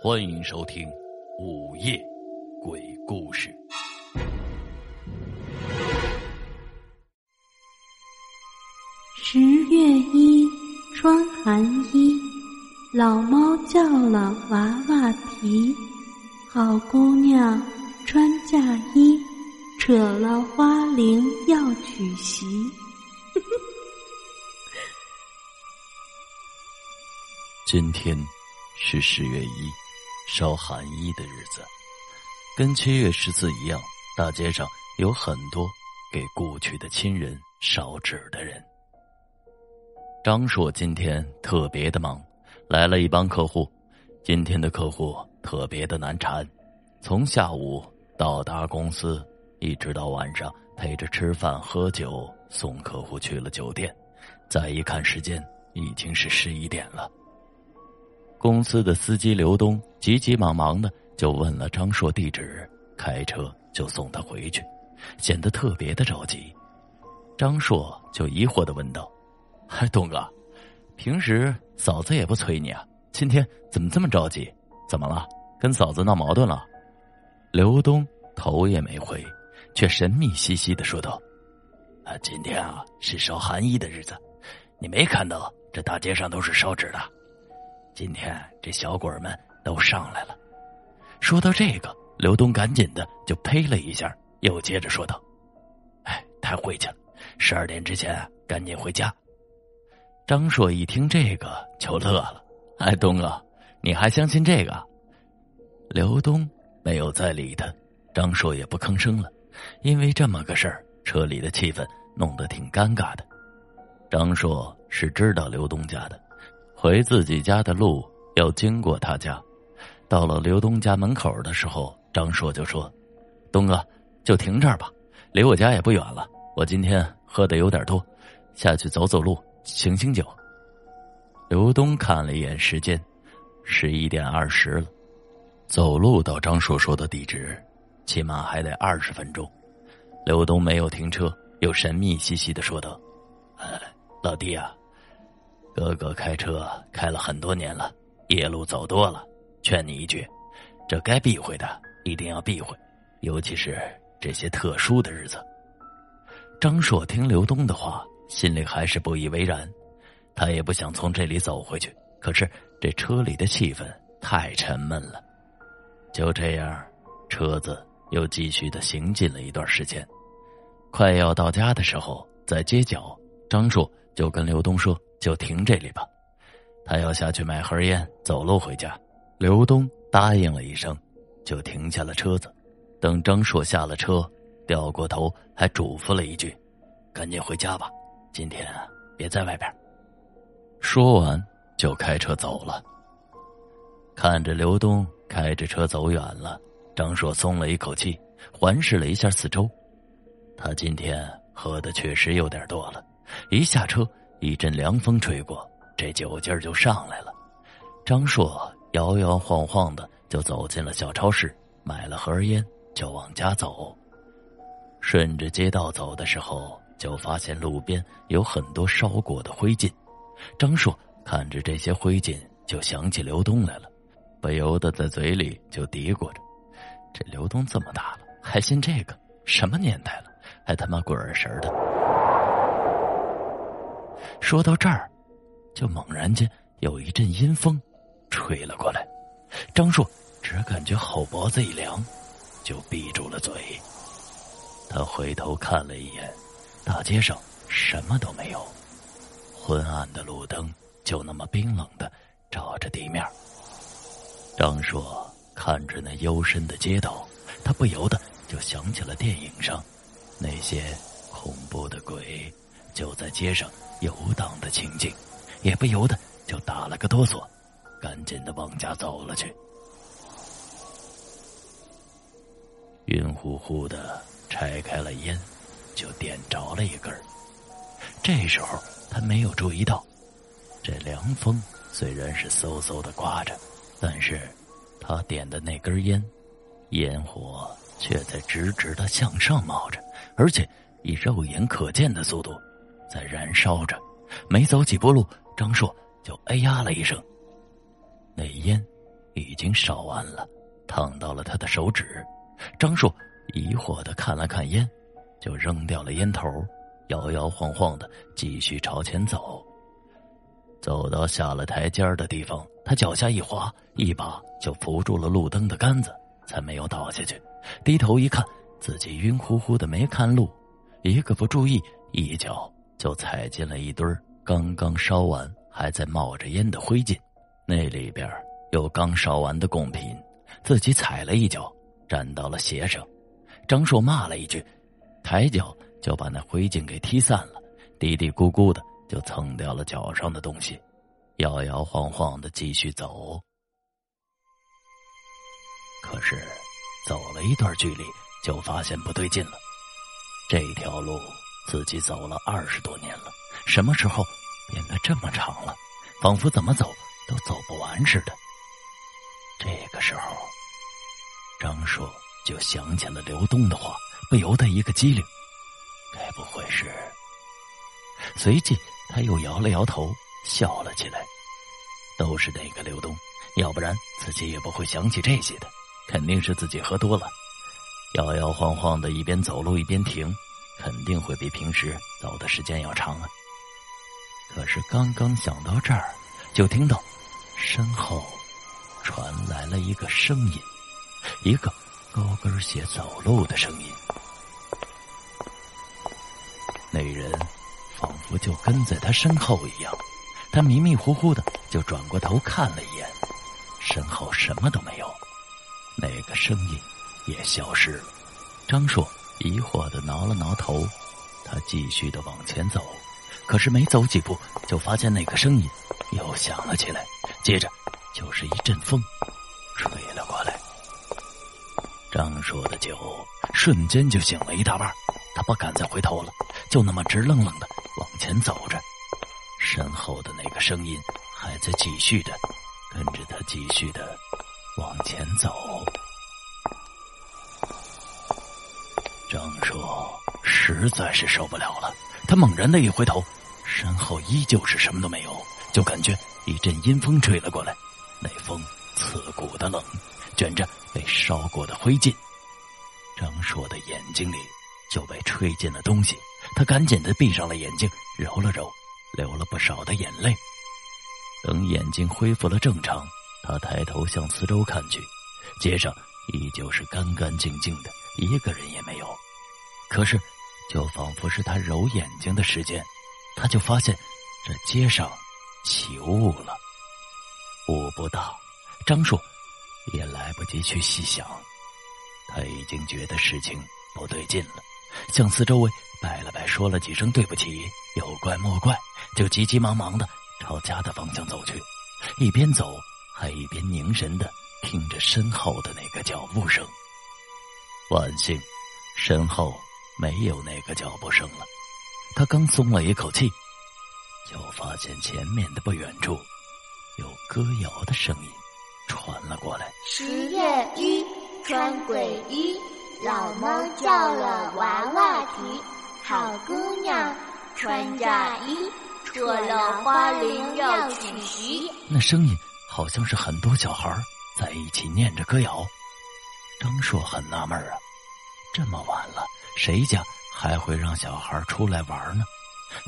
欢迎收听午夜鬼故事。十月一，穿寒衣，老猫叫了娃娃啼，好姑娘穿嫁衣，扯了花翎要娶媳。今天是十月一，烧寒衣的日子，跟七月十四一样，大街上有很多给故去的亲人烧纸的人。张硕今天特别的忙，来了一帮客户。今天的客户特别的难缠，从下午到达公司，一直到晚上陪着吃饭喝酒，送客户去了酒店。再一看时间，已经是十一点了。公司的司机刘东急急忙忙的就问了张硕地址，开车就送他回去，显得特别的着急。张硕就疑惑的问道：“嗨，东哥，平时嫂子也不催你啊，今天怎么这么着急？怎么了？跟嫂子闹矛盾了？”刘东头也没回，却神秘兮兮的说道：“啊，今天啊是烧寒衣的日子，你没看到这大街上都是烧纸的。”今天这小鬼们都上来了。说到这个，刘东赶紧的就呸了一下，又接着说道：“哎，太晦气了！十二点之前赶紧回家。”张硕一听这个就乐了：“哎，东哥，你还相信这个？”刘东没有再理他，张硕也不吭声了，因为这么个事儿，车里的气氛弄得挺尴尬的。张硕是知道刘东家的。回自己家的路要经过他家，到了刘东家门口的时候，张硕就说：“东哥，就停这儿吧，离我家也不远了。我今天喝的有点多，下去走走路，醒醒酒。”刘东看了一眼时间，十一点二十了，走路到张硕说的地址，起码还得二十分钟。刘东没有停车，又神秘兮兮的说道：“老弟啊。”哥哥开车开了很多年了，夜路走多了，劝你一句，这该避讳的一定要避讳，尤其是这些特殊的日子。张硕听刘东的话，心里还是不以为然，他也不想从这里走回去，可是这车里的气氛太沉闷了。就这样，车子又继续的行进了一段时间，快要到家的时候，在街角，张硕就跟刘东说。就停这里吧，他要下去买盒烟，走路回家。刘东答应了一声，就停下了车子。等张硕下了车，掉过头还嘱咐了一句：“赶紧回家吧，今天别在外边。”说完就开车走了。看着刘东开着车走远了，张硕松了一口气，环视了一下四周。他今天喝的确实有点多了，一下车。一阵凉风吹过，这酒劲儿就上来了。张硕摇摇晃晃的就走进了小超市，买了盒烟，就往家走。顺着街道走的时候，就发现路边有很多烧过的灰烬。张硕看着这些灰烬，就想起刘东来了，不由得在嘴里就嘀咕着：“这刘东这么大了，还信这个？什么年代了，还他妈鬼神的！”说到这儿，就猛然间有一阵阴风吹了过来，张硕只感觉后脖子一凉，就闭住了嘴。他回头看了一眼，大街上什么都没有，昏暗的路灯就那么冰冷的照着地面。张硕看着那幽深的街道，他不由得就想起了电影上那些恐怖的鬼。就在街上游荡的情景，也不由得就打了个哆嗦，赶紧的往家走了去。晕乎乎的拆开了烟，就点着了一根这时候他没有注意到，这凉风虽然是嗖嗖的刮着，但是他点的那根烟，烟火却在直直的向上冒着，而且以肉眼可见的速度。在燃烧着，没走几步路，张硕就哎呀了一声。那烟已经烧完了，烫到了他的手指。张硕疑惑的看了看烟，就扔掉了烟头，摇摇晃晃的继续朝前走。走到下了台阶的地方，他脚下一滑，一把就扶住了路灯的杆子，才没有倒下去。低头一看，自己晕乎乎的没看路，一个不注意，一脚就踩进了一堆刚刚烧完还在冒着烟的灰烬。那里边有刚烧完的贡品，自己踩了一脚，沾到了鞋上。张硕骂了一句，抬脚就把那灰烬给踢散了，嘀嘀咕咕的。就蹭掉了脚上的东西，摇摇晃晃的继续走。可是走了一段距离，就发现不对劲了。这条路自己走了二十多年了，什么时候变得这么长了？仿佛怎么走都走不完似的。这个时候，张硕就想起了刘东的话，不由得一个机灵，该不会是？随即。他又摇了摇头，笑了起来。都是那个刘东，要不然自己也不会想起这些的。肯定是自己喝多了，摇摇晃晃的，一边走路一边停，肯定会比平时走的时间要长啊。可是刚刚想到这儿，就听到身后传来了一个声音，一个高跟鞋走路的声音。那人。仿佛就跟在他身后一样，他迷迷糊糊的就转过头看了一眼，身后什么都没有，那个声音也消失了。张硕疑惑的挠了挠头，他继续的往前走，可是没走几步，就发现那个声音又响了起来，接着就是一阵风吹了过来。张硕的酒瞬间就醒了一大半，他不敢再回头了，就那么直愣愣的。往前走着，身后的那个声音还在继续的跟着他继续的往前走。实在是受不了了，他猛然的一回头，身后依旧是什么都没有，就感觉一阵阴风吹了过来，那风刺骨的冷，卷着被烧过的灰烬。张硕的眼睛里就被吹进了东西。他赶紧的闭上了眼睛，揉了揉，流了不少的眼泪。等眼睛恢复了正常，他抬头向四周看去，街上依旧是干干净净的，一个人也没有。可是，就仿佛是他揉眼睛的时间，他就发现这街上起雾了。雾不大，张硕也来不及去细想，他已经觉得事情不对劲了，向四周围。拜了拜，说了几声对不起，有怪莫怪，就急急忙忙的朝家的方向走去，一边走还一边凝神的听着身后的那个脚步声。万幸，身后没有那个脚步声了。他刚松了一口气，就发现前面的不远处有歌谣的声音传了过来。十月一，穿鬼衣，老猫叫了娃娃啼。好姑娘穿嫁衣，错了花翎要娶媳。那声音好像是很多小孩在一起念着歌谣。张硕很纳闷啊，这么晚了，谁家还会让小孩出来玩呢？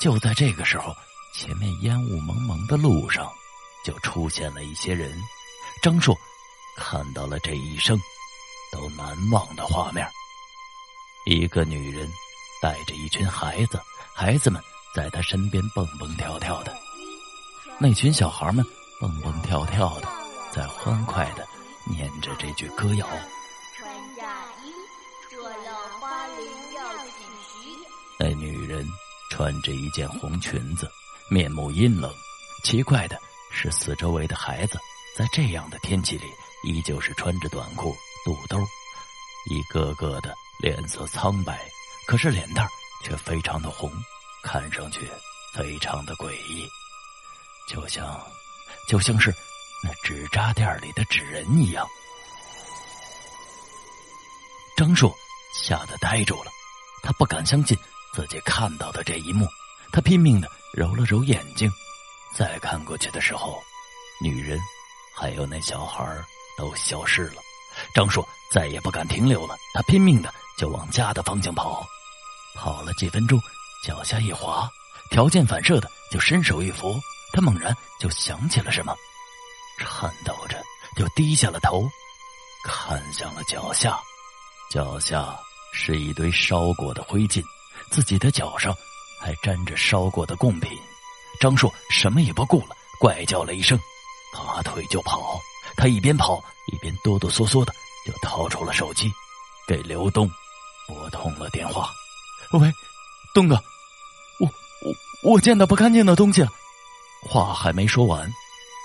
就在这个时候，前面烟雾蒙蒙的路上，就出现了一些人。张硕看到了这一生都难忘的画面：一个女人。带着一群孩子，孩子们在她身边蹦蹦跳跳的，那群小孩们蹦蹦跳跳的，在欢快的念着这句歌谣。穿着一件红裙子，面目阴冷。奇怪的是，四周围的孩子在这样的天气里，依旧是穿着短裤、肚兜，一个个的脸色苍白。可是脸蛋却非常的红，看上去非常的诡异，就像就像是那纸扎店里的纸人一样。张硕吓得呆住了，他不敢相信自己看到的这一幕，他拼命的揉了揉眼睛，再看过去的时候，女人还有那小孩都消失了。张硕再也不敢停留了，他拼命的就往家的方向跑。跑了几分钟，脚下一滑，条件反射的就伸手一扶。他猛然就想起了什么，颤抖着就低下了头，看向了脚下。脚下是一堆烧过的灰烬，自己的脚上还沾着烧过的贡品。张硕什么也不顾了，怪叫了一声，拔腿就跑。他一边跑一边哆哆嗦嗦的就掏出了手机，给刘东拨通了电话。喂，东哥，我我我见到不干净的东西了。话还没说完，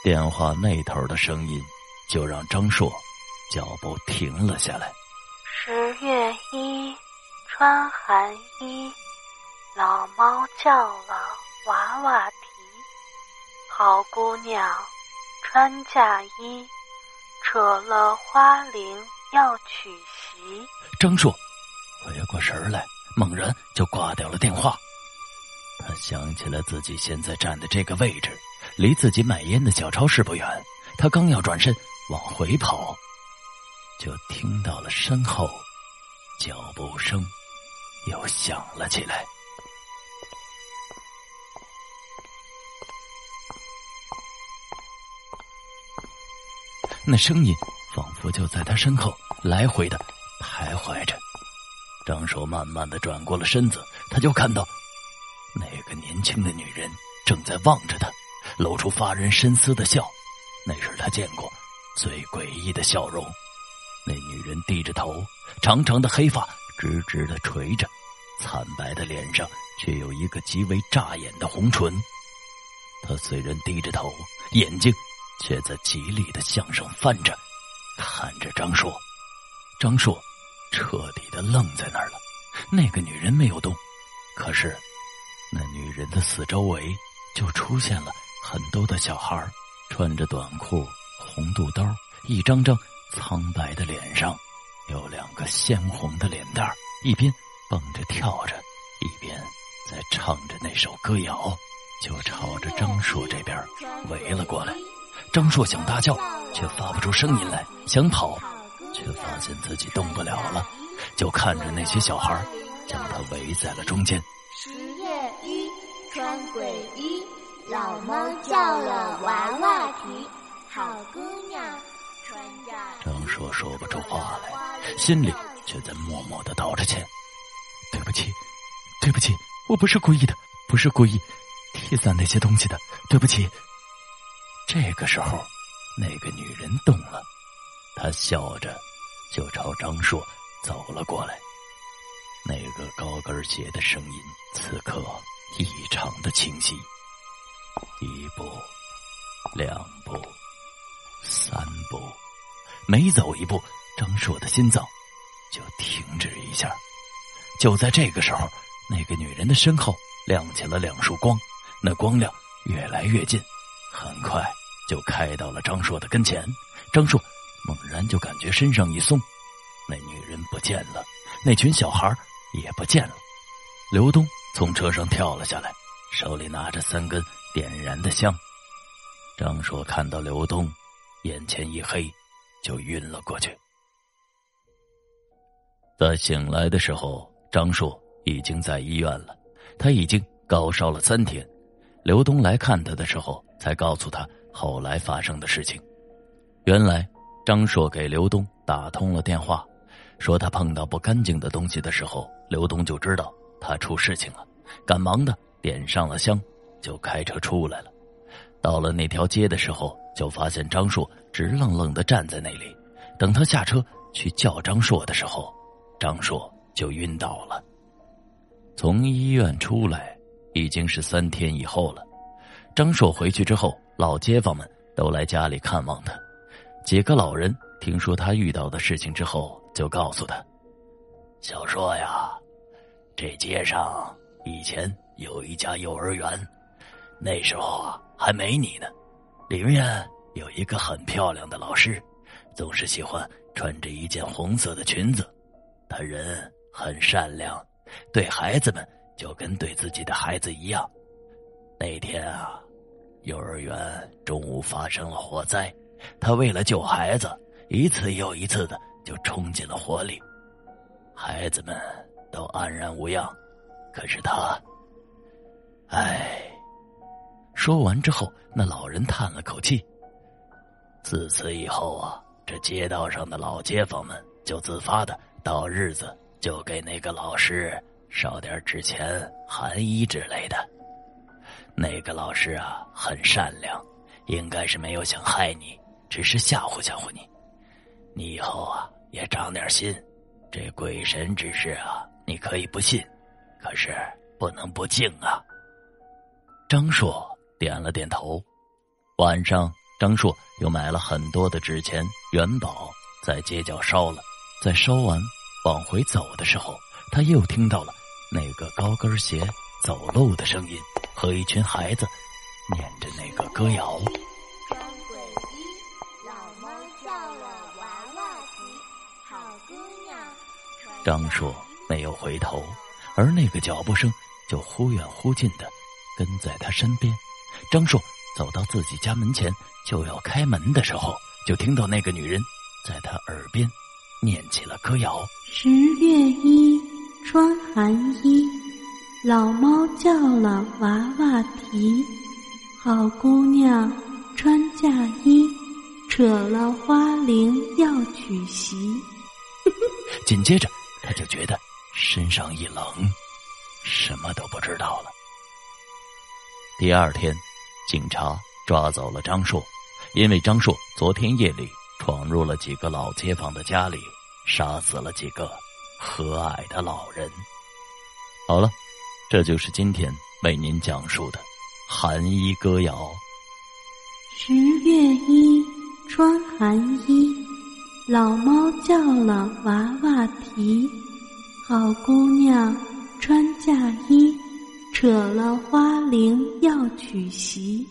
电话那头的声音就让张硕脚步停了下来。十月一，穿寒衣，老猫叫了，娃娃啼。好姑娘，穿嫁衣，扯了花翎要娶媳。张硕回过神来，猛然就挂掉了电话。他想起了自己现在站的这个位置，离自己买烟的小超市不远。他刚要转身往回跑。就听到了身后脚步声又响了起来，那声音仿佛就在他身后来回的徘徊着。张硕慢慢的转过了身子，他就看到那个年轻的女人正在望着他，露出发人深思的笑，那是他见过最诡异的笑容。那女人低着头，长长的黑发直直的垂着，惨白的脸上却有一个极为扎眼的红唇。他虽然低着头，眼睛却在极力的向上翻着，看着张硕。张硕彻底的愣在那儿了。那个女人没有动，可是那女人的四周围就出现了很多的小孩，穿着短裤、红肚兜，一张张。苍白的脸上有两个鲜红的脸蛋一边蹦着跳着，一边在唱着那首歌谣，就朝着张硕这边围了过来。张硕想大叫，却发不出声音来；想跑，却发现自己动不了了。就看着那些小孩将他围在了中间。十月一，穿鬼衣，老猫叫了，娃娃啼，好姑娘。张硕说不出话来，心里却在默默的道着歉：“对不起，对不起，我不是故意的，不是故意踢散那些东西的，对不起。”这个时候，那个女人动了，她笑着就朝张硕走了过来。那个高跟鞋的声音此刻异常的清晰。一步，两步，三步。每走一步，张硕的心脏就停止一下。就在这个时候，那个女人的身后亮起了两束光，那光亮越来越近，很快就开到了张硕的跟前。张硕猛然就感觉身上一松，那女人不见了，那群小孩也不见了。刘东从车上跳了下来，手里拿着三根点燃的香。张硕看到刘东，眼前一黑。就晕了过去。在醒来的时候，张硕已经在医院了。他已经高烧了三天。刘东来看他的时候，才告诉他后来发生的事情。原来，张硕给刘东打通了电话，说他碰到不干净的东西的时候，刘东就知道他出事情了，赶忙的点上了香，就开车出来了。到了那条街的时候，就发现张硕。直愣愣的站在那里，等他下车去叫张硕的时候，张硕就晕倒了。从医院出来已经是三天以后了。张硕回去之后，老街坊们都来家里看望他。几个老人听说他遇到的事情之后，就告诉他：“小硕呀，这街上以前有一家幼儿园，那时候啊还没你呢，里面。”有一个很漂亮的老师，总是喜欢穿着一件红色的裙子。他人很善良，对孩子们就跟对自己的孩子一样。那天啊，幼儿园中午发生了火灾，他为了救孩子，一次又一次的就冲进了火里。孩子们都安然无恙，可是他，唉。说完之后，那老人叹了口气。自此以后啊，这街道上的老街坊们就自发的到日子就给那个老师烧点纸钱、寒衣之类的。那个老师啊，很善良，应该是没有想害你，只是吓唬吓唬你。你以后啊，也长点心。这鬼神之事啊，你可以不信，可是不能不敬啊。张硕点了点头。晚上，张硕又买了很多的纸钱、元宝，在街角烧了。在烧完往回走的时候，他又听到了那个高跟鞋走路的声音和一群孩子念着那个歌谣。张硕没有回头，而那个脚步声就忽远忽近的跟在他身边。张硕走到自己家门前，就要开门的时候，就听到那个女人在他耳边念起了歌谣：“十月一，穿寒衣，老猫叫了娃娃啼，好姑娘穿嫁衣，扯了花翎要娶媳。”紧接着。他就觉得身上一冷，什么都不知道了。第二天，警察抓走了张硕，因为张硕昨天夜里闯入了几个老街坊的家里，杀死了几个和蔼的老人。好了，这就是今天为您讲述的寒衣歌谣。十月一，穿寒衣。老猫叫了，娃娃啼。好姑娘穿嫁衣，扯了花翎要娶媳。